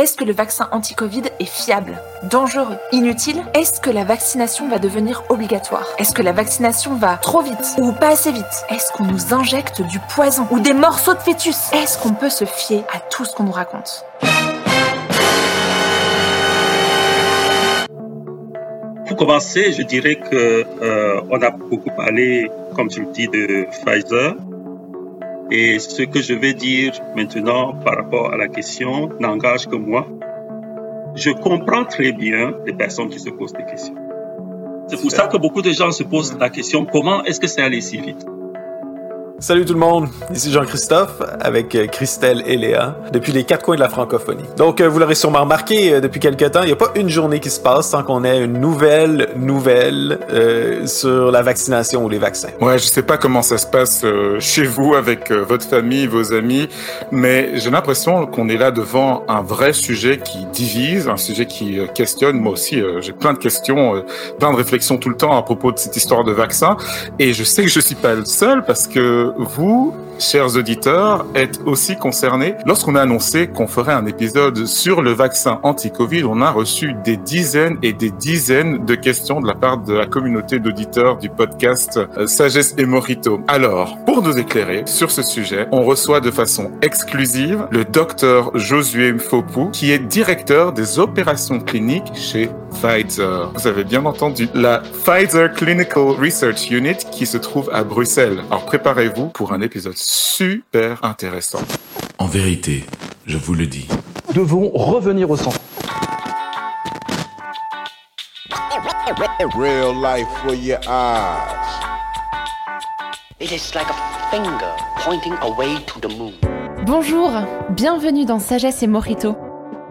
Est-ce que le vaccin anti-Covid est fiable Dangereux Inutile? Est-ce que la vaccination va devenir obligatoire? Est-ce que la vaccination va trop vite ou pas assez vite? Est-ce qu'on nous injecte du poison ou des morceaux de fœtus? Est-ce qu'on peut se fier à tout ce qu'on nous raconte? Pour commencer, je dirais que euh, on a beaucoup parlé, comme tu le dis, de Pfizer. Et ce que je vais dire maintenant par rapport à la question n'engage que moi. Je comprends très bien les personnes qui se posent des questions. C'est pour ça que beaucoup de gens se posent la question comment est-ce que c'est allé si vite? Salut tout le monde, ici Jean-Christophe avec euh, Christelle et Léa depuis les quatre coins de la francophonie. Donc euh, vous l'aurez sûrement remarqué euh, depuis quelques temps, il n'y a pas une journée qui se passe sans qu'on ait une nouvelle nouvelle euh, sur la vaccination ou les vaccins. Ouais, je sais pas comment ça se passe chez vous avec votre famille, vos amis, mais j'ai l'impression qu'on est là devant un vrai sujet qui divise, un sujet qui questionne. Moi aussi, j'ai plein de questions, plein de réflexions tout le temps à propos de cette histoire de vaccin, et je sais que je suis pas le seul parce que vous, chers auditeurs, êtes aussi concernés. Lorsqu'on a annoncé qu'on ferait un épisode sur le vaccin anti-Covid, on a reçu des dizaines et des dizaines de questions de la part de la communauté d'auditeurs du podcast euh, Sagesse et Morito. Alors, pour nous éclairer sur ce sujet, on reçoit de façon exclusive le docteur Josué Mfopou, qui est directeur des opérations cliniques chez Pfizer. Vous avez bien entendu, la Pfizer Clinical Research Unit qui se trouve à Bruxelles. Alors préparez-vous pour un épisode super intéressant. En vérité, je vous le dis. Nous devons revenir au centre. Real life for your eyes. It is like a finger pointing away to the moon. Bonjour, bienvenue dans Sagesse et Morito,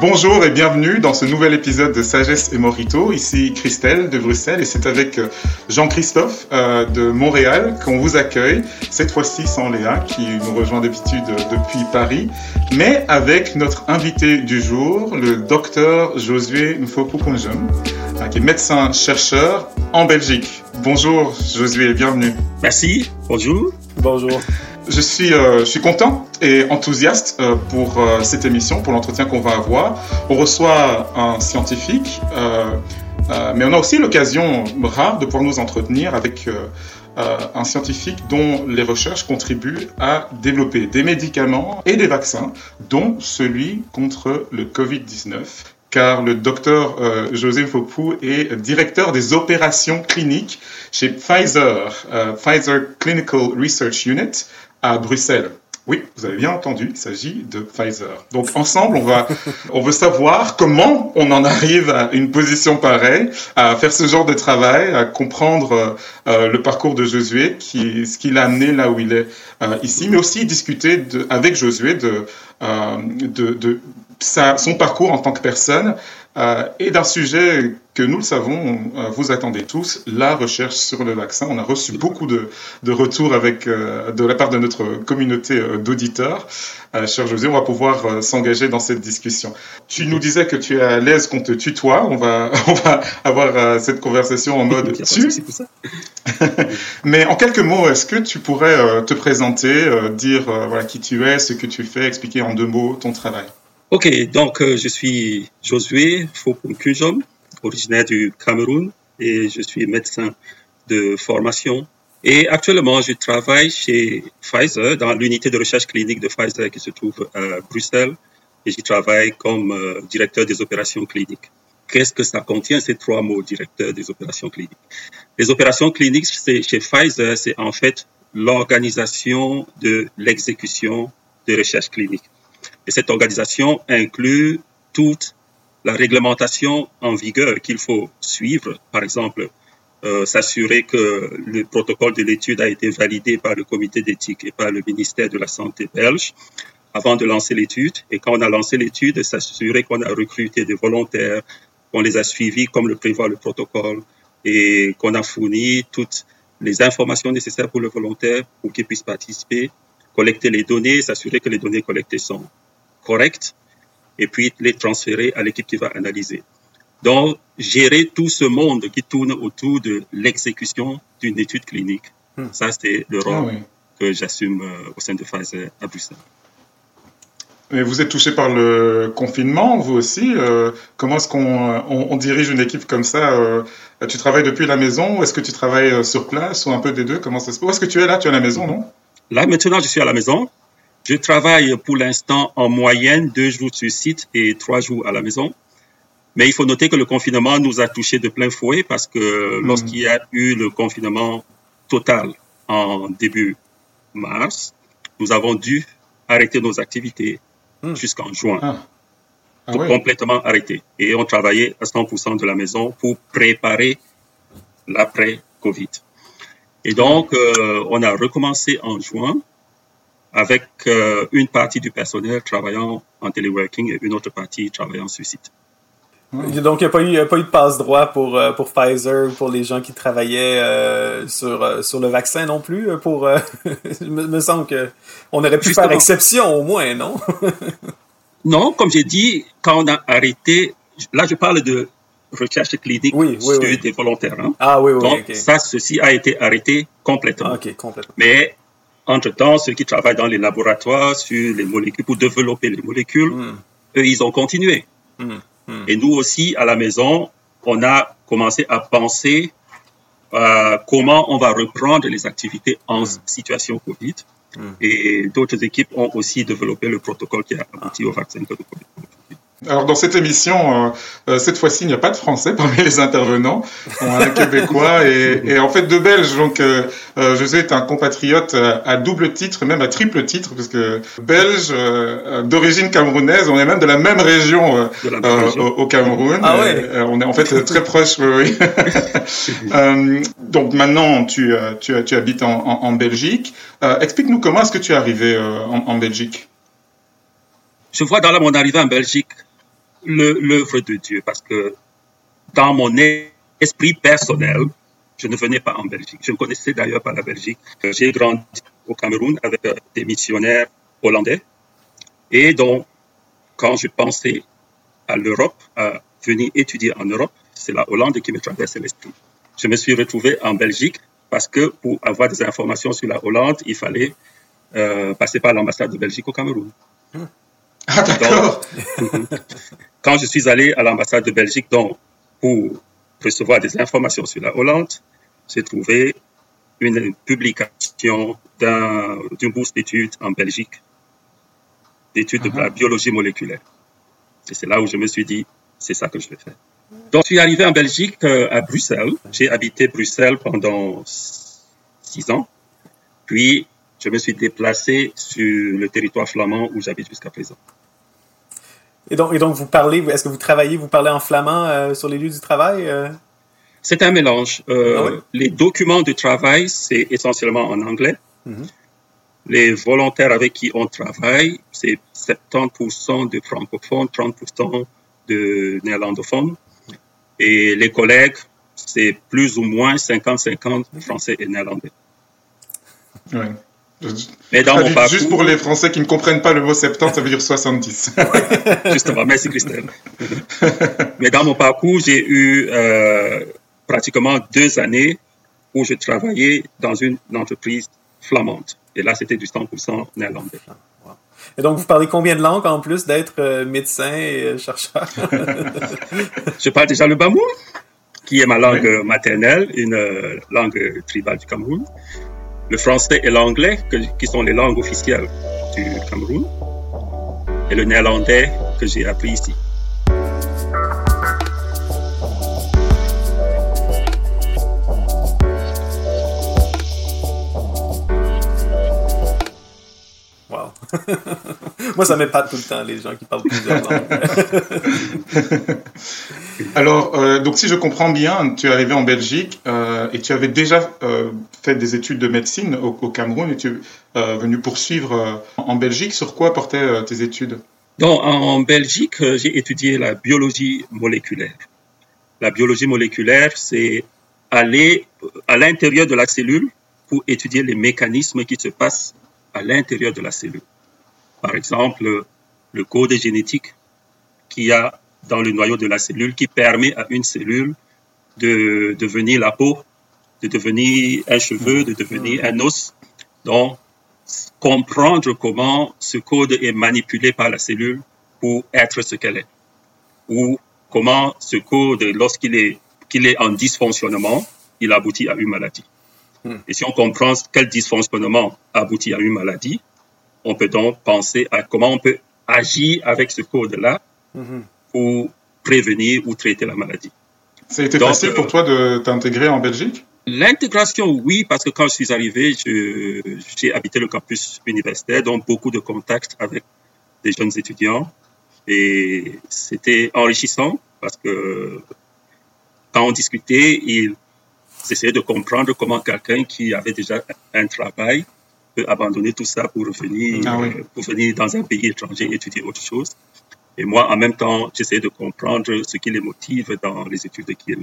Bonjour et bienvenue dans ce nouvel épisode de Sagesse et Morito. Ici Christelle de Bruxelles et c'est avec euh, Jean-Christophe euh, de Montréal qu'on vous accueille. Cette fois-ci sans Léa qui nous rejoint d'habitude euh, depuis Paris, mais avec notre invité du jour, le docteur Josué Mfokukunjum, qui est médecin-chercheur en Belgique. Bonjour Josué, bienvenue. Merci, bonjour. Bonjour. Je suis, euh, je suis content et enthousiaste euh, pour euh, cette émission, pour l'entretien qu'on va avoir. On reçoit un scientifique, euh, euh, mais on a aussi l'occasion rare de pouvoir nous entretenir avec euh, un scientifique dont les recherches contribuent à développer des médicaments et des vaccins, dont celui contre le Covid-19 car le docteur euh, José Fopou est directeur des opérations cliniques chez Pfizer, euh, Pfizer Clinical Research Unit à Bruxelles. Oui, vous avez bien entendu, il s'agit de Pfizer. Donc ensemble, on va, on veut savoir comment on en arrive à une position pareille, à faire ce genre de travail, à comprendre euh, le parcours de Josué, qui, ce qui l'a amené là où il est euh, ici, mais aussi discuter de, avec Josué de, euh, de, de sa, son parcours en tant que personne euh, et d'un sujet que nous le savons, euh, vous attendez tous, la recherche sur le vaccin. On a reçu beaucoup de, de retours avec, euh, de la part de notre communauté euh, d'auditeurs. Euh, cher José, on va pouvoir s'engager dans cette discussion. Tu nous disais que tu es à l'aise qu'on te tutoie. On va, on va avoir cette conversation en mode tu. Mais en quelques mots, est-ce que tu pourrais te présenter, euh, dire voilà qui tu es, ce que tu fais, expliquer en deux mots ton travail? Ok, donc euh, je suis Josué Fokunkujom, originaire du Cameroun et je suis médecin de formation. Et actuellement, je travaille chez Pfizer, dans l'unité de recherche clinique de Pfizer qui se trouve à Bruxelles. Et j'y travaille comme euh, directeur des opérations cliniques. Qu'est-ce que ça contient, ces trois mots, directeur des opérations cliniques? Les opérations cliniques chez Pfizer, c'est en fait l'organisation de l'exécution des recherches cliniques. Et cette organisation inclut toute la réglementation en vigueur qu'il faut suivre. Par exemple, euh, s'assurer que le protocole de l'étude a été validé par le comité d'éthique et par le ministère de la Santé belge avant de lancer l'étude. Et quand on a lancé l'étude, s'assurer qu'on a recruté des volontaires, qu'on les a suivis comme le prévoit le protocole et qu'on a fourni toutes les informations nécessaires pour le volontaire pour qu'il puisse participer, collecter les données, s'assurer que les données collectées sont correctes, et puis les transférer à l'équipe qui va analyser. Donc, gérer tout ce monde qui tourne autour de l'exécution d'une étude clinique. Hmm. Ça, c'est le rôle Ah oui. que j'assume euh, au sein de Pfizer à Bruxelles. Mais vous êtes touché par le confinement, vous aussi. euh, comment est-ce qu'on euh, on, on dirige une équipe comme ça euh, Tu travailles depuis la maison ou est-ce que tu travailles sur place ou un peu des deux Comment ça se passe? Où est-ce que tu es là? Tu es à la maison, non? Là, maintenant, je suis à la maison. Je travaille pour l'instant en moyenne deux jours sur site et trois jours à la maison. Mais il faut noter que le confinement nous a touchés de plein fouet parce que lorsqu'il y a eu le confinement total en début mars, nous avons dû arrêter nos activités Hmm. jusqu'en juin. Ah, ah complètement arrêté. Et on travaillait à 100% de la maison pour préparer l'après-Covid. Et donc, euh, on a recommencé en juin avec euh, une partie du personnel travaillant en téléworking et une autre partie travaillant sur site. Donc, il n'y a, pas eu- il y a pas eu de passe-droit pour, euh, pour Pfizer ou pour les gens qui travaillaient euh, sur, sur le vaccin non plus. Pour, euh, me, me semble que on aurait pu Justement. faire exception au moins, non? Non, comme j'ai dit, quand on a arrêté, là je parle de recherche clinique Oui, oui, sur oui. des volontaires. hein. Ah oui, oui, Donc, ça, ceci a été arrêté complètement. Ah. Mais entre-temps, ceux qui travaillent dans les laboratoires sur les molécules, pour développer les molécules, Hmm. eux, ils ont continué. Hmm, hmm. Et nous aussi, à la maison, on a commencé à penser euh, comment on va reprendre les activités en situation Covid. Et d'autres équipes ont aussi développé le protocole qui a abouti au vaccin de Covid. Alors dans cette émission, euh, euh, cette fois-ci, il n'y a pas de Français parmi les intervenants. On a un Québécois et, et en fait deux Belges. Donc euh, José est un compatriote à double titre, même à triple titre, parce que belge euh, d'origine camerounaise. On est même de la même région De la même région. au, au Cameroun. Ah ouais. Euh, on est en fait très proches. Oui, oui. Euh, donc maintenant, tu, tu, tu habites en, en, en Belgique. Euh, Explique-nous comment est-ce que tu es arrivé euh, en, en Belgique. Je vois dans la- mon arrivée en Belgique l'œuvre de Dieu parce que dans mon esprit personnel, je ne venais pas en Belgique. Je ne connaissais d'ailleurs pas la Belgique. J'ai grandi au Cameroun avec euh, des missionnaires hollandais. Et donc, quand je pensais à l'Europe, à venir étudier en Europe, c'est la Hollande qui me traversait l'esprit. Je me suis retrouvé en Belgique parce que pour avoir des informations sur la Hollande, il fallait euh, passer par l'ambassade de Belgique au Cameroun. Ah d'accord. Quand je suis allé à l'ambassade de Belgique donc, pour recevoir des informations sur la Hollande, j'ai trouvé une publication d'un- d'une bourse d'études en Belgique, d'études de la biologie moléculaire. Et c'est là où je me suis dit, c'est ça que je vais faire. Donc, je suis arrivé en Belgique, euh, à Bruxelles. J'ai habité Bruxelles pendant six ans. Puis, je me suis déplacé sur le territoire flamand où j'habite jusqu'à présent. Et donc, et donc vous parlez, est-ce que vous travaillez, vous parlez en flamand euh, sur les lieux du travail? euh? C'est un mélange. Euh, Ah? Les documents de travail, c'est essentiellement en anglais. Mhm. Les volontaires avec qui on travaille, c'est 70% de francophones, 30% de néerlandophones. Et les collègues, c'est plus ou moins 50-50 français et néerlandais. Ouais. Mais dans mon Traduit parcours, Juste pour les Français qui ne comprennent pas le mot 70, ça veut dire 70. Justement, merci Christelle. Mais dans mon parcours, j'ai eu euh, pratiquement deux années où je travaillais dans une entreprise flamande. Et là, c'était du 100% néerlandais. Et donc, vous parlez combien de langues en plus d'être euh, médecin et euh, chercheur? Je parle déjà le bamou, qui est ma langue maternelle, une euh, langue tribale du Cameroun. Le français et l'anglais, qui sont les langues officielles du Cameroun. Et le néerlandais que j'ai appris ici. Wow. Moi, ça m'épate tout le temps, les gens qui parlent plusieurs langues. Alors, euh, donc si je comprends bien, tu es arrivé en Belgique euh, et tu avais déjà euh, des études de médecine au, Cameroun et tu es euh, venu poursuivre euh, en Belgique? Sur quoi portaient euh, tes études? Donc, en Belgique, j'ai étudié la biologie moléculaire. La biologie moléculaire, c'est aller à l'intérieur de la cellule pour étudier les mécanismes qui se passent à l'intérieur de la cellule. Par exemple, le code génétique qu'il y a dans le noyau de la cellule qui permet à une cellule de devenir la peau, de devenir un cheveu, de devenir un os. Donc, comprendre comment ce code est manipulé par la cellule pour être ce qu'elle est. Ou comment ce code, lorsqu'il est, qu'il est en dysfonctionnement, il aboutit à une maladie. Hmm. Et si on comprend quel dysfonctionnement aboutit à une maladie, on peut donc penser à comment on peut agir avec ce code-là hmm. pour prévenir ou traiter la maladie. Ça a été facile pour toi de t'intégrer en Belgique? L'intégration, oui, parce que quand je suis arrivé, j'ai habité le campus universitaire, donc beaucoup de contacts avec des jeunes étudiants. Et c'était enrichissant parce que quand on discutait, ils essayaient de comprendre comment quelqu'un qui avait déjà un travail peut abandonner tout ça pour revenir, ah pour venir dans un pays étranger étudier autre chose. Et moi, en même temps, j'essayais de comprendre ce qui les motive dans les études qu'ils.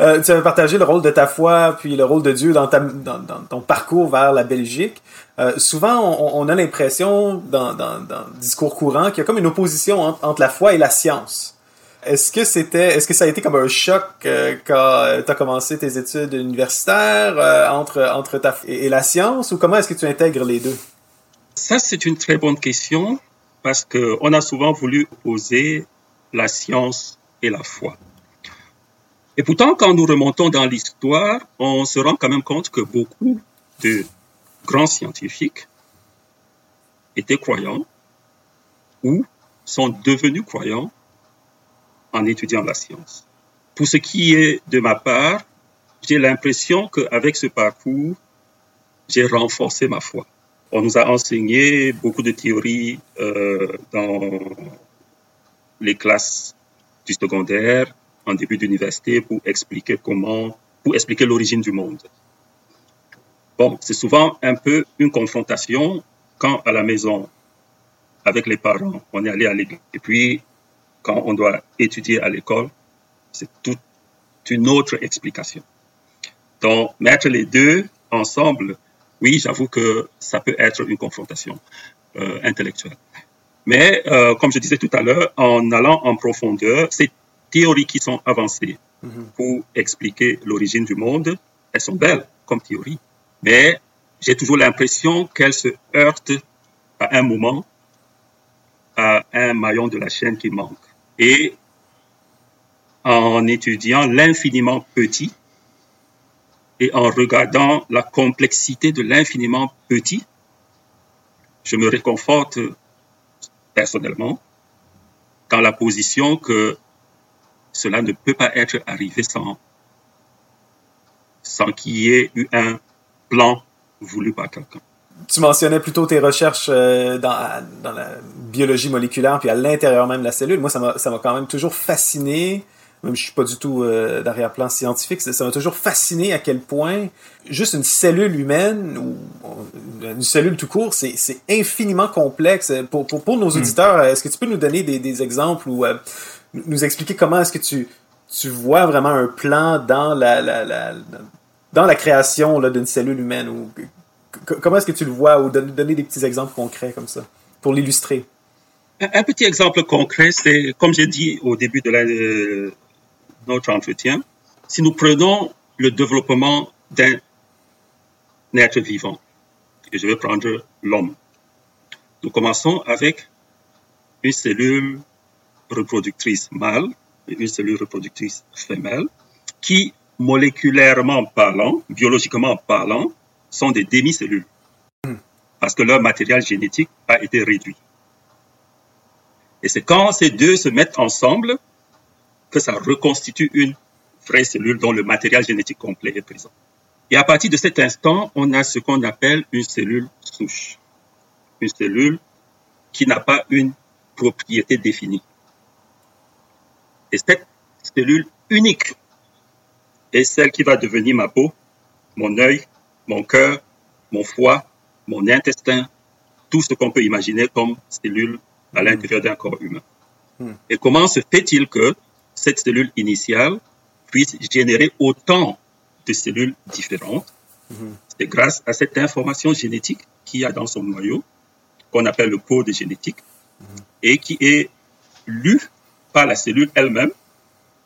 Euh, tu avais partagé le rôle de ta foi puis le rôle de Dieu dans, ton parcours vers la Belgique. Euh, souvent, on, a l'impression dans, le discours courant qu'il y a comme une opposition entre, la foi et la science. Est-ce que c'était, est-ce que ça a été comme un choc euh, quand tu as commencé tes études universitaires entre, entre ta et, et la science ou comment est-ce que tu intègres les deux? Ça, c'est une très bonne question parce qu'on a souvent voulu opposer la science et la foi. Et pourtant, quand nous remontons dans l'histoire, on se rend quand même compte que beaucoup de grands scientifiques étaient croyants ou sont devenus croyants en étudiant la science. Pour ce qui est de ma part, j'ai l'impression qu'avec ce parcours, j'ai renforcé ma foi. On nous a enseigné beaucoup de théories euh, dans les classes du secondaire, en début d'université, pour expliquer comment, pour expliquer l'origine du monde. Bon, c'est souvent un peu une confrontation quand à la maison, avec les parents, on est allé à l'église. Et puis, quand on doit étudier à l'école, c'est toute une autre explication. Donc, mettre les deux ensemble, oui, j'avoue que ça peut être une confrontation euh, intellectuelle. Mais euh, comme je disais tout à l'heure, en allant en profondeur, ces théories qui sont avancées mhm. pour expliquer l'origine du monde, elles sont belles comme théorie, mais j'ai toujours l'impression qu'elles se heurtent à un moment à un maillon de la chaîne qui manque. Et en étudiant l'infiniment petit, et en regardant la complexité de l'infiniment petit, je me réconforte personnellement dans la position que cela ne peut pas être arrivé sans, sans qu'il y ait eu un plan voulu par quelqu'un. Tu mentionnais plutôt tes recherches euh, dans, dans la biologie moléculaire puis à l'intérieur même de la cellule. Moi, ça m'a quand même toujours fasciné même je suis pas du tout euh, d'arrière-plan scientifique, ça m'a toujours fasciné à quel point juste une cellule humaine ou une cellule tout court, c'est infiniment complexe. Pour, pour, pour nos hmm. auditeurs, est-ce que tu peux nous donner des, des exemples ou euh, nous expliquer comment est-ce que tu, tu vois vraiment un plan dans la, la, la dans la création d'une cellule humaine ou comment est-ce que tu le vois ou donner des petits exemples concrets comme ça pour l'illustrer? Un petit exemple concret, c'est comme j'ai dit au début de euh, notre entretien, si nous prenons le développement d'un être vivant, et je vais prendre l'homme, nous commençons avec une cellule reproductrice mâle et une cellule reproductrice femelle qui, moléculairement parlant, biologiquement parlant, sont des demi-cellules parce que leur matériel génétique a été réduit. Et c'est quand ces deux se mettent ensemble que ça reconstitue une vraie cellule dont le matériel génétique complet est présent. Et à partir de cet instant, on a ce qu'on appelle une cellule souche. Une cellule qui n'a pas une propriété définie. Et cette cellule unique est celle qui va devenir ma peau, mon œil, mon cœur, mon foie, mon intestin, tout ce qu'on peut imaginer comme cellule à l'intérieur d'un corps humain. Hmm. Et comment se fait-il que cette cellule initiale puisse générer autant de cellules différentes? C'est grâce à cette information génétique qu'il y a dans son noyau, qu'on appelle le code génétique, et qui est lu par la cellule elle-même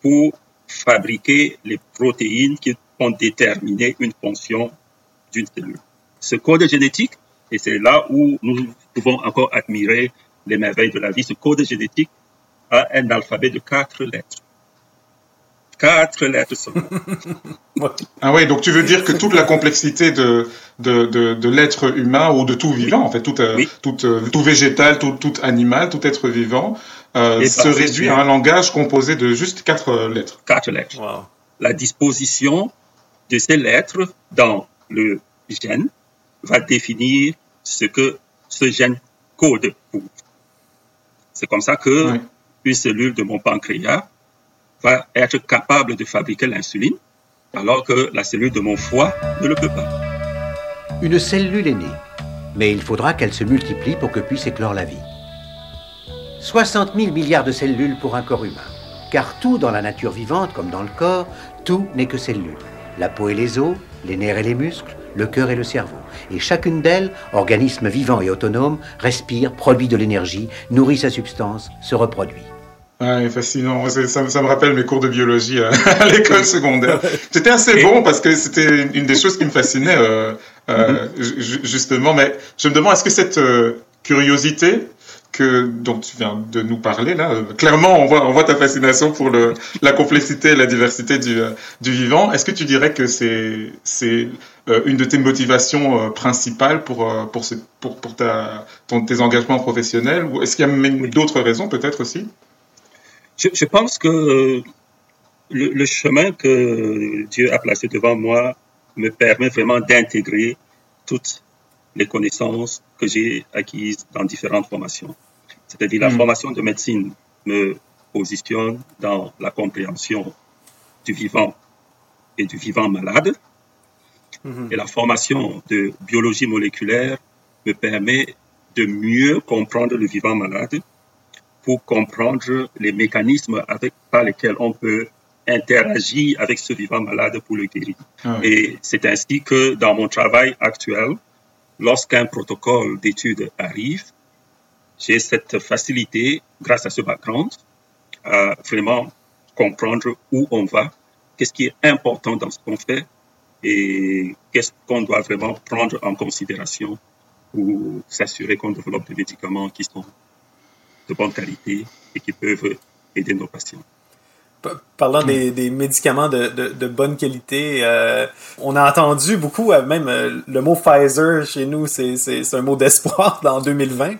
pour fabriquer les protéines qui vont déterminer une fonction d'une cellule. Ce code génétique, et c'est là où nous pouvons encore admirer les merveilles de la vie, ce code génétique a un alphabet de quatre lettres. Quatre lettres seulement. Ah oui, donc tu veux dire que toute la complexité de, de, de, de l'être humain ou de tout vivant, en fait, tout, euh, Oui. tout, euh, tout végétal, tout, tout animal, tout être vivant, euh, Et se réduit à un langage composé de juste quatre euh, lettres. Quatre lettres. Wow. La disposition de ces lettres dans le gène va définir ce que ce gène code pour. C'est comme ça que Oui. une cellule de mon pancréas va être capable de fabriquer l'insuline, alors que la cellule de mon foie ne le peut pas. Une cellule est née, mais il faudra qu'elle se multiplie pour que puisse éclore la vie. 60 000 milliards de cellules pour un corps humain. Car tout dans la nature vivante, comme dans le corps, tout n'est que cellules. La peau et les os, les nerfs et les muscles, le cœur et le cerveau. Et chacune d'elles, organisme vivant et autonome, respire, produit de l'énergie, nourrit sa substance, se reproduit. Ouais, fascinant. Ça, ça me rappelle mes cours de biologie euh, à l'école secondaire. C'était assez bon parce que c'était une des choses qui me fascinait euh, euh, ju- justement. Mais je me demande, est-ce que cette euh, curiosité que dont tu viens de nous parler là, euh, clairement on voit ta fascination pour la complexité et la diversité du euh, du vivant. Est-ce que tu dirais que c'est euh, une de tes motivations principales pour ton, tes engagements professionnels? Ou est-ce qu'il y a d'autres raisons peut-être aussi? Je, pense que le chemin que Dieu a placé devant moi me permet vraiment d'intégrer toutes les connaissances que j'ai acquises dans différentes formations. C'est-à-dire la Mm. formation de médecine me positionne dans la compréhension du vivant et du vivant malade. Mhm. Et la formation de biologie moléculaire me permet de mieux comprendre le vivant malade pour comprendre les mécanismes avec, par lesquels on peut interagir avec ce vivant malade pour le guérir. Ah oui. Et c'est ainsi que dans mon travail actuel, lorsqu'un protocole d'étude arrive, j'ai cette facilité, grâce à ce background, à vraiment comprendre où on va, qu'est-ce qui est important dans ce qu'on fait et qu'est-ce qu'on doit vraiment prendre en considération pour s'assurer qu'on développe des médicaments qui sont de bonne qualité et qui peuvent aider nos patients. Pa- Parlant des, des médicaments de, de, de bonne qualité, euh, on a entendu beaucoup, euh, même euh, le mot Pfizer chez nous, c'est c'est- c'est un mot d'espoir dans 2020.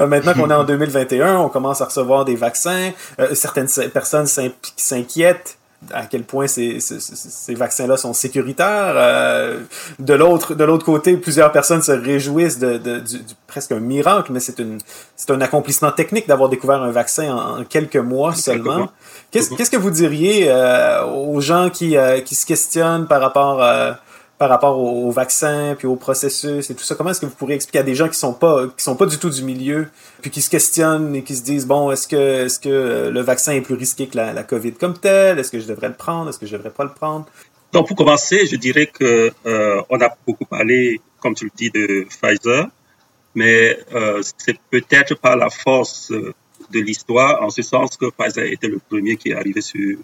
Euh, maintenant qu'on est en 2021, on commence à recevoir des vaccins. Euh, certaines personnes s'in- s'inquiètent à quel point ces, ces, ces- vaccins-là sont sécuritaires. Euh, de l'autre de l'autre côté, plusieurs personnes se réjouissent de, de- du, du- presque un miracle, mais c'est une c'est un accomplissement technique d'avoir découvert un vaccin en, en quelques mois seulement. Qu'est-ce qu'est-ce que vous diriez euh, aux gens qui, euh, qui se questionnent par rapport, euh, par rapport au, au vaccin puis au processus et tout ça? Comment est-ce que vous pourriez expliquer à des gens qui sont pas qui sont pas du tout du milieu puis qui se questionnent et qui se disent bon est-ce que est-ce que euh, le vaccin est plus risqué que la, COVID comme tel? Est-ce que je devrais le prendre? Est-ce que je devrais pas le prendre? Donc, pour commencer, je dirais que euh, on a beaucoup parlé, comme tu le dis, de Pfizer, mais euh, c'est peut-être par la force de l'histoire, en ce sens que Pfizer était le premier qui est arrivé sur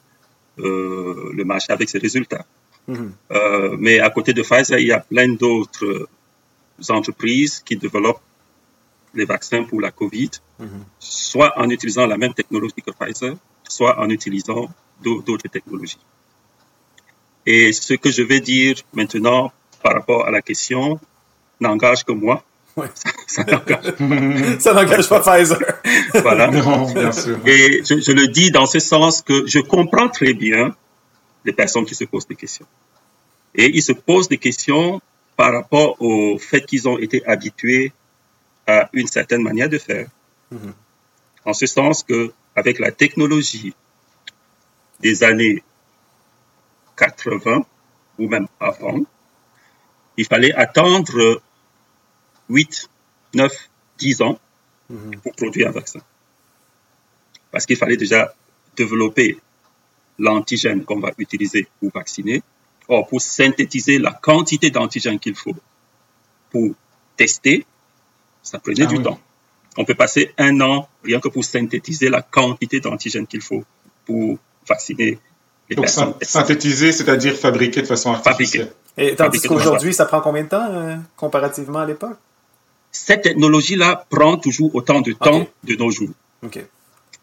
le marché avec ses résultats. Euh, mais à côté de Pfizer, il y a plein d'autres entreprises qui développent les vaccins pour la COVID, soit en utilisant la même technologie que Pfizer, soit en utilisant d'au- d'autres technologies. Et ce que je vais dire maintenant par rapport à la question n'engage que moi. Ouais. Ça, n'engage Ça n'engage pas Pfizer. voilà. Non, bien sûr. Et je, je le dis dans ce sens que je comprends très bien les personnes qui se posent des questions. Et ils se posent des questions par rapport au fait qu'ils ont été habitués à une certaine manière de faire. Mhm. En ce sens que, avec la technologie des années 80 ou même avant, il fallait attendre 8, 9, 10 ans Mhm. pour produire un vaccin. Parce qu'il fallait déjà développer l'antigène qu'on va utiliser pour vacciner. Or, pour synthétiser la quantité d'antigène qu'il faut pour tester, ça prenait Ah du oui. temps. On peut passer un an rien que pour synthétiser la quantité d'antigène qu'il faut pour vacciner les Donc, personnes. syn- synthétiser, c'est-à-dire fabriquer de façon artificielle. Et tandis qu'aujourd'hui, ça prend combien de temps euh, comparativement à l'époque? Cette technologie-là prend toujours autant de temps de nos jours. OK.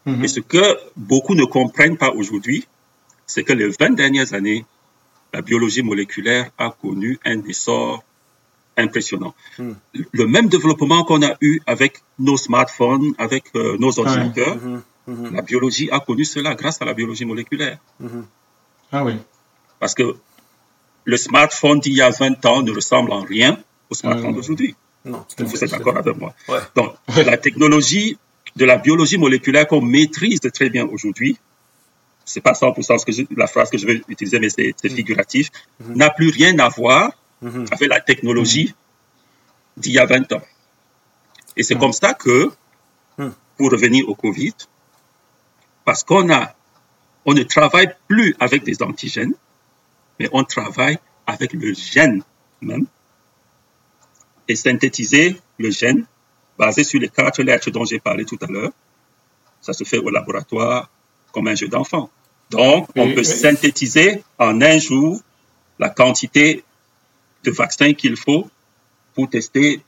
Mhm. Et ce que beaucoup ne comprennent pas aujourd'hui, c'est que les 20 dernières années, la biologie moléculaire a connu un essor impressionnant. Hmm. Le même développement qu'on a eu avec nos smartphones, avec euh, nos ordinateurs, Mhm, mhm, la biologie a connu cela grâce à la biologie moléculaire. Ah oui. Parce que le smartphone d'il y a 20 ans ne ressemble en rien au smartphone Hmm. d'aujourd'hui. Non, Vous êtes d'accord avec moi? Ouais. Donc, la technologie de la biologie moléculaire qu'on maîtrise très bien aujourd'hui, c'est pas 100% ce que je- la phrase que je vais utiliser, mais c'est c'est figuratif, Mhm. n'a plus rien à voir Mhm. avec la technologie d'il y a 20 ans. Et c'est Mhm. comme ça que, Mhm. pour revenir au Covid, parce qu'on a, on ne travaille plus avec des antigènes, mais on travaille avec le gène même, et synthétiser le gène basé sur les quatre lettres dont j'ai parlé tout à l'heure. Ça se fait au laboratoire comme un jeu d'enfant. Donc, on Et- peut et- synthétiser en un jour la quantité de vaccins qu'il faut pour tester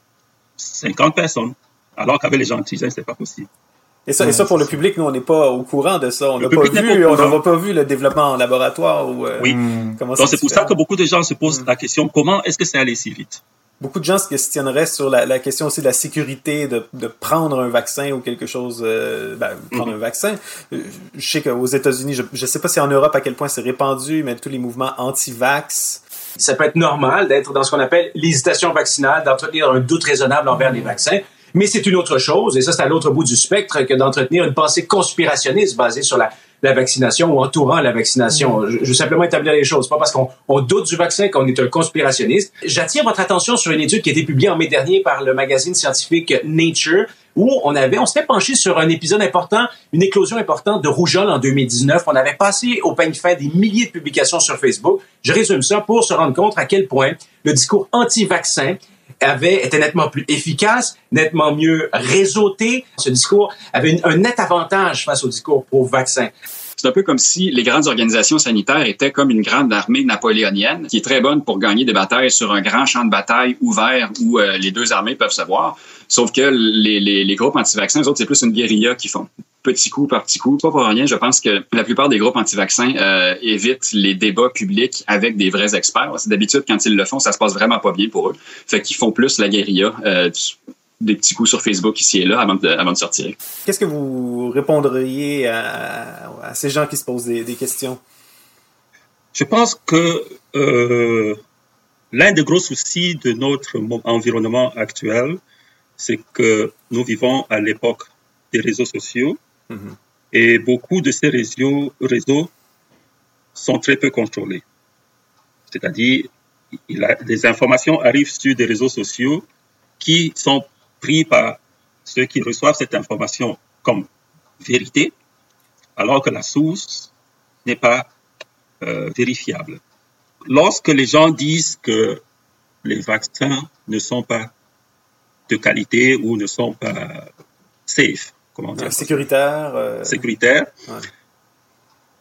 50 personnes. Alors qu'avec les antigènes, c'est pas possible. Et ça, et ça, pour le public, nous, on n'est pas au courant de ça. On n'a pas vu, pas au on courant. n'a pas vu le développement en laboratoire ou euh, Oui. comment Donc, ça c'est pour ça que beaucoup de gens se posent Mm. la question, comment est-ce que c'est allé si vite? Beaucoup de gens se questionneraient sur la, la question aussi de la sécurité de, de prendre un vaccin ou quelque chose, euh, ben, prendre Mhm. un vaccin. Euh, Je sais qu'aux États-Unis, je ne sais pas si en Europe à quel point c'est répandu, mais tous les mouvements anti-vax. Ça peut être normal d'être dans ce qu'on appelle l'hésitation vaccinale, d'entretenir un doute raisonnable envers les vaccins. Mais c'est une autre chose, et ça c'est à l'autre bout du spectre, que d'entretenir une pensée conspirationniste basée sur la, la vaccination ou entourant la vaccination. Je, je veux simplement établir les choses. Pas parce qu'on on doute du vaccin qu'on est un conspirationniste. J'attire votre attention sur une étude qui a été publiée en mai dernier par le magazine scientifique Nature, où on avait, on s'était penché sur un épisode important, une éclosion importante de rougeole en 2019. On avait passé au peigne fin des milliers de publications sur Facebook. Je résume ça pour se rendre compte à quel point le discours anti-vaccin avait, était nettement plus efficace, nettement mieux réseauté. Ce discours avait un net avantage face au discours pro-vaccin. C'est un peu comme si les grandes organisations sanitaires étaient comme une grande armée napoléonienne qui est très bonne pour gagner des batailles sur un grand champ de bataille ouvert où euh, les deux armées peuvent se voir. Sauf que les, les, les groupes anti-vaccins, eux autres, c'est plus une guérilla qu'ils font. Petit coup par petit coup. Pas pour rien, je pense que la plupart des groupes anti-vaccins euh, évitent les débats publics avec des vrais experts. D'habitude, quand ils le font, ça se passe vraiment pas bien pour eux. Fait qu'ils font plus la guérilla, euh, des petits coups sur Facebook ici et là avant de, avant de sortir. Qu'est-ce que vous répondriez à, à ces gens qui se posent des, des questions? Je pense que euh, l'un des gros soucis de notre environnement actuel, c'est que nous vivons à l'époque des réseaux sociaux Mhm. et beaucoup de ces réseaux, réseaux sont très peu contrôlés. C'est-à-dire, les informations arrivent sur des réseaux sociaux qui sont pris par ceux qui reçoivent cette information comme vérité, alors que la source n'est pas euh, vérifiable. Lorsque les gens disent que les vaccins ne sont pas de qualité ou ne sont pas safe, comment dire, Sécuritaire. euh, sécuritaires, ouais.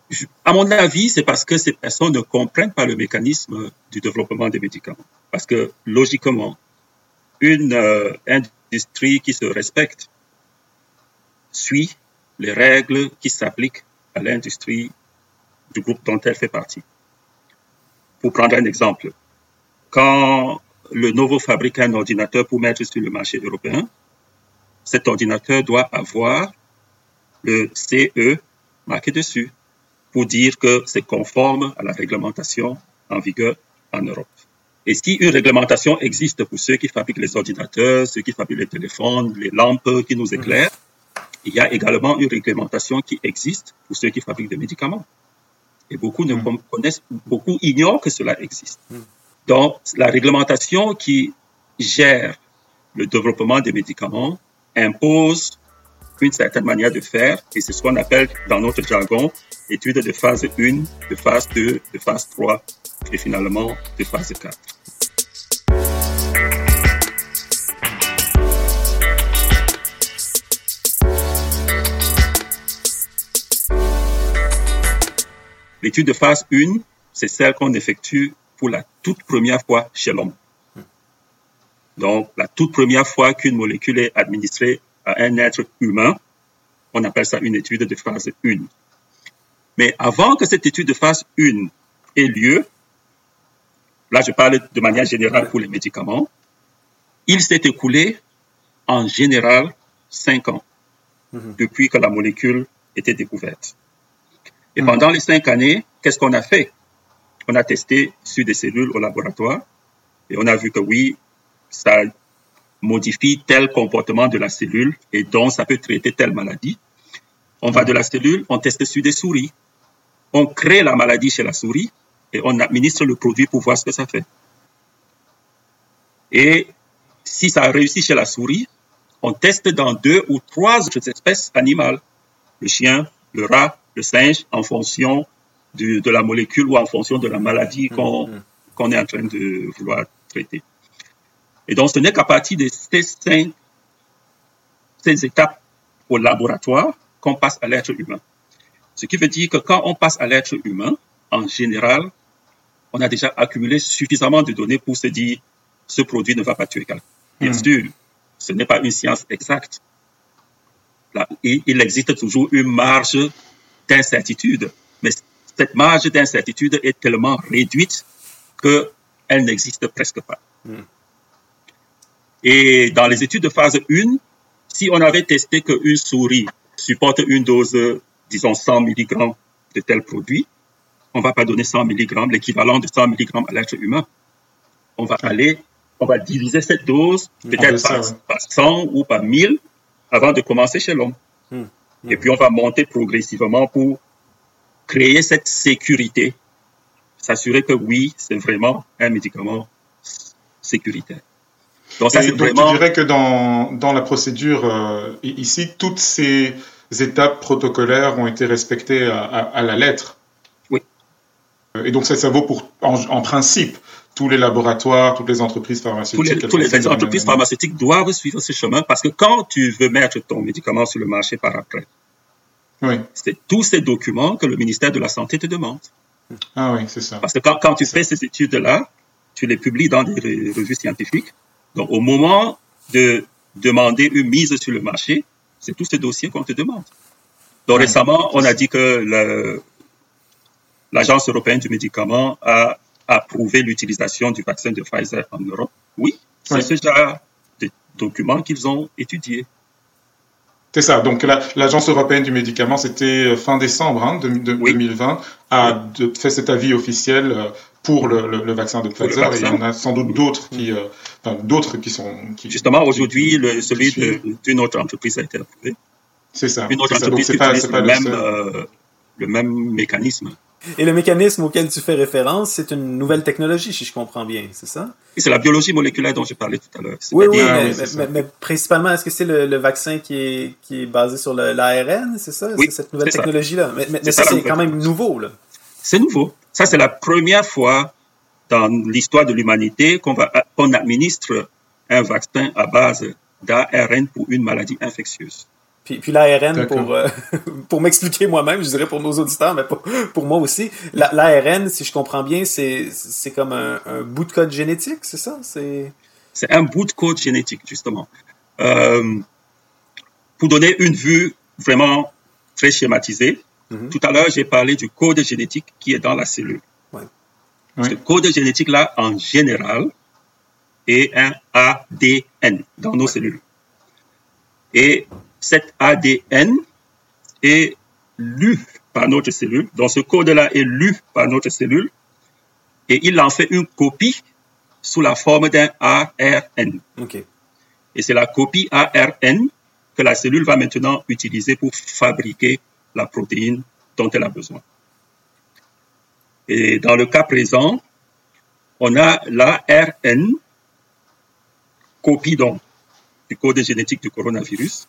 je- à mon avis, c'est parce que ces personnes ne comprennent pas le mécanisme du développement des médicaments. Parce que logiquement, une euh, qui se respecte suit les règles qui s'appliquent à l'industrie du groupe dont elle fait partie. Pour prendre un exemple, quand le Novo fabrique un ordinateur pour mettre sur le marché européen, cet ordinateur doit avoir le CE marqué dessus pour dire que c'est conforme à la réglementation en vigueur en Europe. Et si une réglementation existe pour ceux qui fabriquent les ordinateurs, ceux qui fabriquent les téléphones, les lampes qui nous éclairent, il y a également une réglementation qui existe pour ceux qui fabriquent des médicaments. Et beaucoup ne connaissent, beaucoup ignorent que cela existe. Donc, la réglementation qui gère le développement des médicaments impose une certaine manière de faire, et c'est ce qu'on appelle dans notre jargon étude de phase 1, de phase 2, de phase 3, et finalement de phase 4. L'étude de phase 1, c'est celle qu'on effectue pour la toute première fois chez l'homme. Donc, la toute première fois qu'une molécule est administrée à un être humain, on appelle ça une étude de phase 1. Mais avant que cette étude de phase 1 ait lieu, là je parle de manière générale pour les médicaments, il s'est écoulé en général 5 ans depuis que la molécule était découverte. Et pendant les 5 années, qu'est-ce qu'on a fait? On a testé sur des cellules au laboratoire et on a vu que oui, ça modifie tel comportement de la cellule et donc ça peut traiter telle maladie. On va de la cellule, on teste sur des souris, on crée la maladie chez la souris et on administre le produit pour voir ce que ça fait. Et si ça réussit chez la souris, on teste dans deux ou trois autres espèces animales, le chien, le rat, le singe, en fonction de, de la molécule ou en fonction de la maladie qu'on qu'on est en train de vouloir traiter. Et donc, ce n'est qu'à partir de ces cinq, ces étapes au laboratoire qu'on passe à l'être humain. Ce qui veut dire que quand on passe à l'être humain, en général, on a déjà accumulé suffisamment de données pour se dire ce produit ne va pas tuer quelqu'un. Bien sûr, ce n'est pas une science exacte. Là, il existe toujours une marge d'incertitude, mais cette marge d'incertitude est tellement réduite qu'elle n'existe presque pas. Et dans les études de phase 1, si on avait testé qu'une souris supporte une dose, disons 100 mg de tel produit, on va pas donner 100 mg, l'équivalent de 100 mg à l'être humain. On va aller, on va diviser cette dose peut-être par, par 100 ou par 1000 avant de commencer chez l'homme. Et puis on va monter progressivement pour créer cette sécurité, s'assurer que oui, c'est vraiment un médicament sécuritaire. Donc, ça, donc vraiment... tu dirais que dans, dans la procédure euh, ici, toutes ces étapes protocolaires ont été respectées à, à, à la lettre. Oui. Et donc ça, ça vaut pour, en, en, principe, tous les laboratoires, toutes les entreprises pharmaceutiques. Tous les, toutes les entreprises pharmaceutiques doivent suivre ce chemin parce que quand tu veux mettre ton médicament sur le marché par après, oui. c'est tous ces documents que le ministère de la Santé te demande. Ah oui, c'est ça. Parce que quand, quand tu fais ces études-là, tu les publies dans des revues scientifiques. Donc, au moment de demander une mise sur le marché, c'est tous ces dossiers qu'on te demande. Donc, ouais, récemment, on a dit que l'Agence européenne du médicament a approuvé l'utilisation du vaccin de Pfizer en Europe. Oui, c'est ouais. ce genre de documents qu'ils ont étudiés. C'est ça. Donc l'Agence européenne du médicament, c'était fin décembre hein, de, de oui. 2020, a de, fait cet avis officiel pour le, le, le vaccin de Pfizer. Vaccin. Et il y en a sans doute d'autres qui, euh, enfin, d'autres qui sont. Qui, Justement, aujourd'hui, celui d'une autre entreprise a été approuvé. C'est ça. Une autre entreprise ça. qui pas, utilise le, même, euh, le même mécanisme. Et le mécanisme auquel tu fais référence, c'est une nouvelle technologie, si je comprends bien, c'est ça? c'est la biologie moléculaire dont j'ai parlé tout à l'heure. Oui, oui, mais, mais, mais, principalement, est-ce que c'est le, le, vaccin qui est, qui est basé sur l'ARN, c'est ça? Oui, c'est cette nouvelle technologie-là? Mais, mais ça, c'est quand même nouveau, là. C'est nouveau. Ça, c'est la première fois dans l'histoire de l'humanité qu'on administre un vaccin à base d'ARN pour une maladie infectieuse. Puis, puis l'ARN, pour, euh, pour m'expliquer moi-même, je dirais pour nos auditeurs, mais pour, pour moi aussi, l'ARN, si je comprends bien, c'est comme un, un, bout de code génétique, c'est ça? C'est un bout de code génétique, justement. Euh, pour donner une vue vraiment très schématisée, mm -hmm. tout à l'heure, j'ai parlé du code génétique qui est dans la cellule. Ouais. Ce code génétique-là, en général, est un ADN dans nos cellules. Et cet ADN est lu par notre cellule. Donc ce code-là est lu par notre cellule et il en fait une copie sous la forme d'un ARN. Okay. Et c'est la copie ARN que la cellule va maintenant utiliser pour fabriquer la protéine dont elle a besoin. Et dans le cas présent, on a l'ARN, copie donc du code génétique du coronavirus,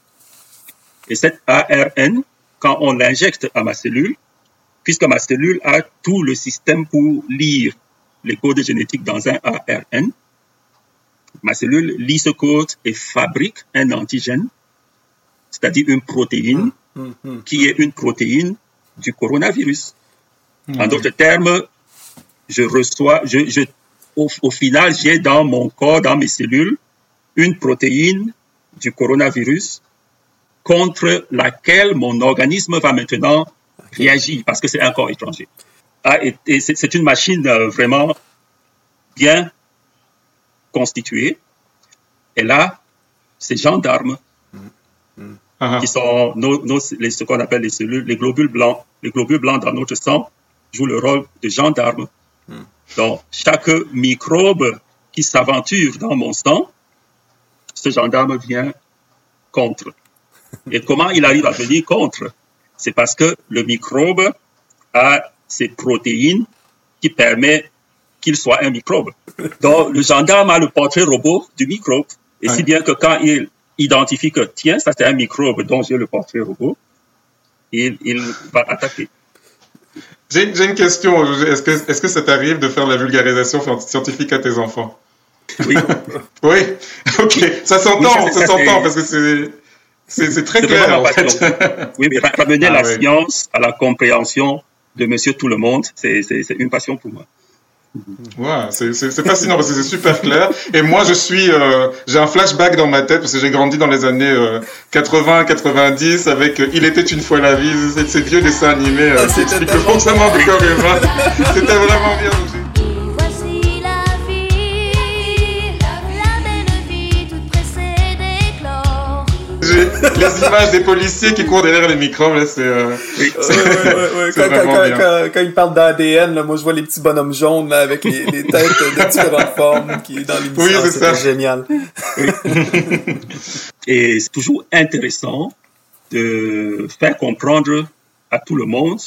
Et cet ARN, quand on l'injecte à ma cellule, puisque ma cellule a tout le système pour lire les codes génétiques dans un ARN, ma cellule lit ce code et fabrique un antigène, c'est-à-dire une protéine, qui est une protéine du coronavirus. En d'autres termes, je reçois, je, je, au, au final, j'ai dans mon corps, dans mes cellules, une protéine du coronavirus contre laquelle mon organisme va maintenant réagir parce que c'est un corps étranger. Ah, et, et c'est une machine euh, vraiment bien constituée. Et là, ces gendarmes qui sont nos, nos, les, ce qu'on appelle les cellules, les globules blancs, les globules blancs dans notre sang jouent le rôle de gendarmes. Donc, chaque microbe qui s'aventure dans mon sang, ce gendarme vient contre. Et comment il arrive à venir contre? C'est parce que le microbe a ces protéines qui permettent qu'il soit un microbe. Donc, le gendarme a le portrait robot du microbe. Et si bien que quand il identifie que, tiens, ça c'est un microbe dont j'ai le portrait robot, il, il va attaquer. J'ai une question. Est-ce que, est que ça t'arrive de faire la vulgarisation scientifique à tes enfants? Oui. oui, ok. Ça s'entend, oui, ça, ça s'entend parce que c'est. C'est très clair, en fait. oui, mais ramener ah, la oui. science à la compréhension de monsieur tout le monde, c'est une passion pour moi. Ouais, c'est fascinant parce que c'est super clair. Et moi, je suis, euh, j'ai un flashback dans ma tête parce que j'ai grandi dans les années euh, 80-90 avec euh, Il était une fois la vie, ces vieux dessins animés euh, qui expliquent le fonctionnement du corps humain. C'était vraiment bien. Les images des policiers qui courent derrière les microbes, là, c'est. Euh, oui. ouais, ouais, ouais, quand, quand, quand, quand, ils parlent d'ADN, moi je vois les petits bonhommes jaunes là, avec les, les têtes de différentes formes qui dans l'émission. Oui, c'est ça. génial. Et c'est toujours intéressant de faire comprendre à tout le monde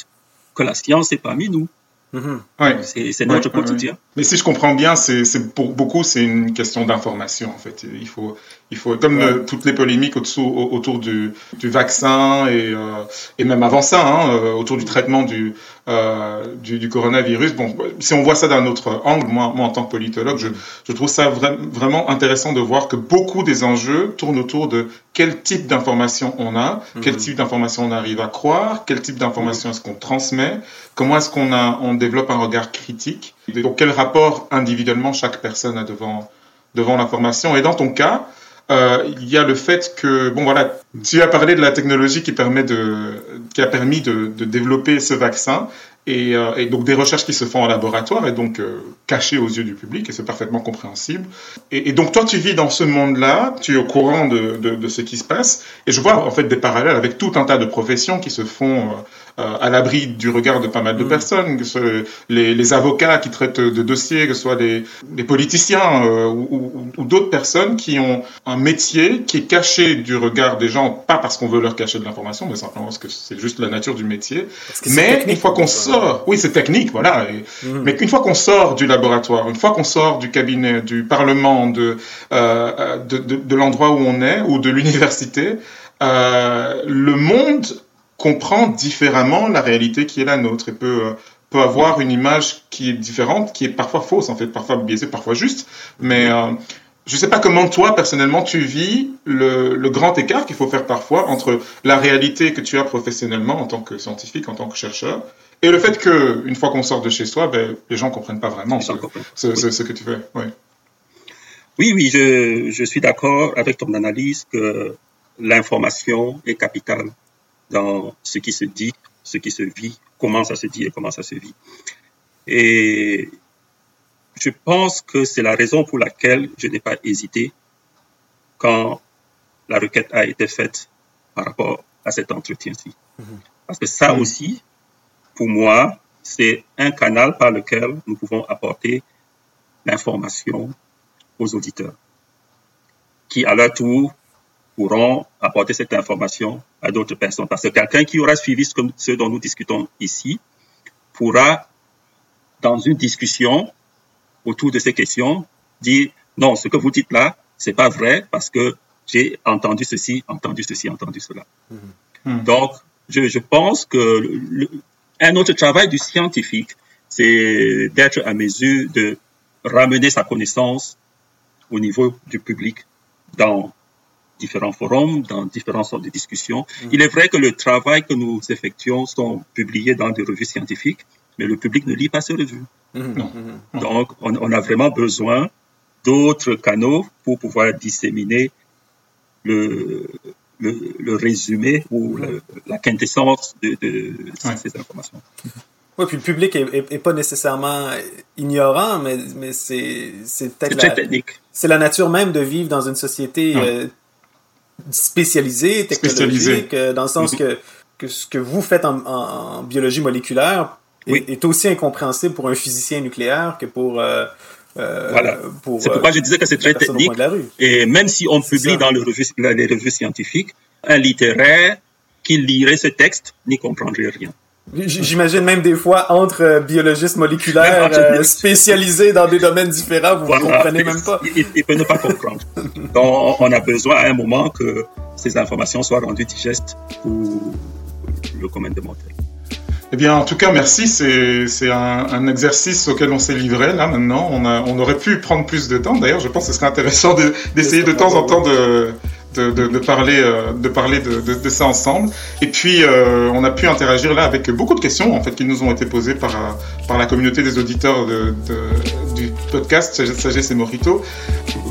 que la science est parmi nous. Mmh. Ouais. C'est notre ouais, quotidien. Ouais, Mais si je comprends bien, c'est pour beaucoup c'est une question d'information en fait. Il faut il faut comme le, toutes les polémiques autour, autour du, du vaccin et, euh, et même avant ça, hein, autour du traitement du, euh, du, du, coronavirus. Bon, si on voit ça d'un autre angle, moi, moi en tant que politologue, je, je trouve ça vra vraiment intéressant de voir que beaucoup des enjeux tournent autour de quel type d'information on a, quel type d'information on arrive à croire, quel type d'information est-ce qu'on transmet, comment est-ce qu'on on développe un regard critique, donc quel rapport individuellement chaque personne a devant devant l'information. Et dans ton cas, euh, il y a le fait que bon voilà, tu as parlé de la technologie qui permet de qui a permis de, de développer ce vaccin et, euh, et, donc des recherches qui se font en laboratoire et donc euh, cachées aux yeux du public et c'est parfaitement compréhensible. Et, donc toi tu vis dans ce monde-là, tu es au courant de, de, de, ce qui se passe et je vois en fait des parallèles avec tout un tas de professions qui se font euh, à l'abri du regard de pas mal de mmh. personnes, que ce les, les, avocats qui traitent de dossiers, que ce soit les, les politiciens euh, ou, ou, ou d'autres personnes qui ont un métier qui est caché du regard des gens, pas parce qu'on veut leur cacher de l'information, mais simplement parce que c'est juste la nature du métier. Mais une fois qu'on sort, oui c'est technique, voilà, et, mmh. mais une fois qu'on sort du laboratoire, une fois qu'on sort du cabinet, du parlement, de, euh, de, de, de l'endroit où on est, ou de l'université, euh, le monde comprend différemment la réalité qui est la nôtre et peut, peut avoir une image qui est différente, qui est parfois fausse, en fait, parfois biaisée, parfois juste. Mais euh, je ne sais pas comment toi, personnellement, tu vis le, le grand écart qu'il faut faire parfois entre la réalité que tu as professionnellement en tant que scientifique, en tant que chercheur, et le fait que une fois qu'on sort de chez soi, ben, les gens comprennent pas vraiment ce, ce, ce, ce, que tu fais. Ouais. Oui, oui, je, je suis d'accord avec ton analyse que l'information est capitale dans ce qui se dit, ce qui se vit, comment ça se dit et comment ça se vit. Et je pense que c'est la raison pour laquelle je n'ai pas hésité quand la requête a été faite par rapport à cet entretien-ci. -hmm. Parce que ça -hmm. aussi, pour moi, c'est un canal par lequel nous pouvons apporter l'information aux auditeurs, qui à leur tour pourront apporter cette information à d'autres personnes. Parce que quelqu'un qui aura suivi ce, dont nous discutons ici pourra, dans une discussion autour de ces questions, dire non, ce que vous dites là, c'est pas vrai parce que j'ai entendu ceci, entendu ceci, entendu cela. Donc, je, je, pense que le, un autre travail du scientifique, c'est d'être à mesure de ramener sa connaissance au niveau du public dans différents forums, dans différentes sortes de discussions. Il est vrai que le travail que nous effectuons sont publiés dans des revues scientifiques, mais le public ne lit pas ces revues. Donc, on, on, a vraiment besoin d'autres canaux pour pouvoir disséminer le, le, le résumé ou le, la quintessence de, de Ouais. ces informations. Oui, puis le public est, est, est pas nécessairement ignorant, mais, mais c'est c'est C'est peut-être la, technique. c'est la nature même de vivre dans une société Ouais. euh, spécialisée, technologique, euh, dans le sens Mhm. que, que ce que vous faites en, en- en biologie moléculaire est, Oui. est aussi incompréhensible pour un physicien nucléaire que pour euh, euh, Voilà. pour C'est euh, pourquoi je disais que c'est très technique. Et même si on publie ça. dans le revue- la- les revues scientifiques, un littéraire qui lirait ce texte n'y comprendrait rien. J'imagine même des fois entre euh, biologistes moléculaires euh, spécialisés dans des domaines différents, vous ne Voilà. comprenez même pas. Il, il- il peut ne pas comprendre. Donc, on a besoin à un moment que ces informations soient rendues digestes pour le commun des mortels. Eh bien, en tout cas, merci. C'est c'est un, un exercice auquel on s'est livré là maintenant. On, a, on aurait pu prendre plus de temps. D'ailleurs, je pense que ce serait intéressant de- d'essayer de, temps en temps de, de, de, parler, euh, de, parler de, ça ensemble. Et puis, euh, on a pu interagir là avec beaucoup de questions en fait qui nous ont été posées par, euh, par la communauté des auditeurs du podcast Sagesse et Morito.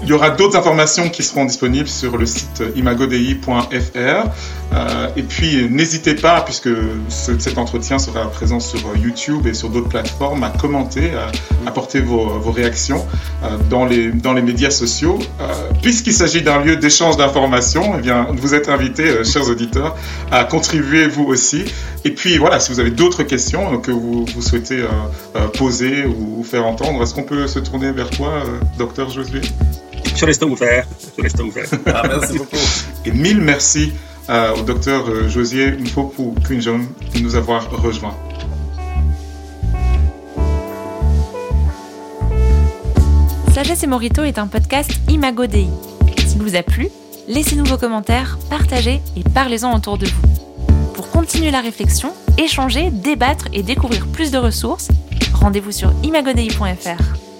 Il y aura d'autres informations qui seront disponibles sur le site imagodei.fr. Euh, et puis, n'hésitez pas, puisque ce- cet entretien sera présent sur euh, YouTube et sur d'autres plateformes, à commenter, à apporter vos, vos réactions euh, dans, les, dans les médias sociaux. Euh, Puisqu'il s'agit d'un lieu d'échange d'informations, eh bien, vous êtes invités, euh, chers auditeurs, à contribuer vous aussi. Et puis, voilà, si vous avez d'autres questions euh, que vous, vous souhaitez euh, poser ou faire entendre, est-ce qu'on peut se tourner vers toi, euh, docteur Josué? Je reste ouvert. Je reste ouvert. Ah, merci beaucoup. Et mille merci euh, au docteur euh, Josier Mpopu Kunjom de nous avoir rejoints. Sagesse et Morito est un podcast Imago Dei. S'il vous a plu, laissez-nous vos commentaires, partagez et parlez-en autour de vous. Pour continuer la réflexion, échanger, débattre et découvrir plus de ressources, rendez-vous sur imagodei.fr.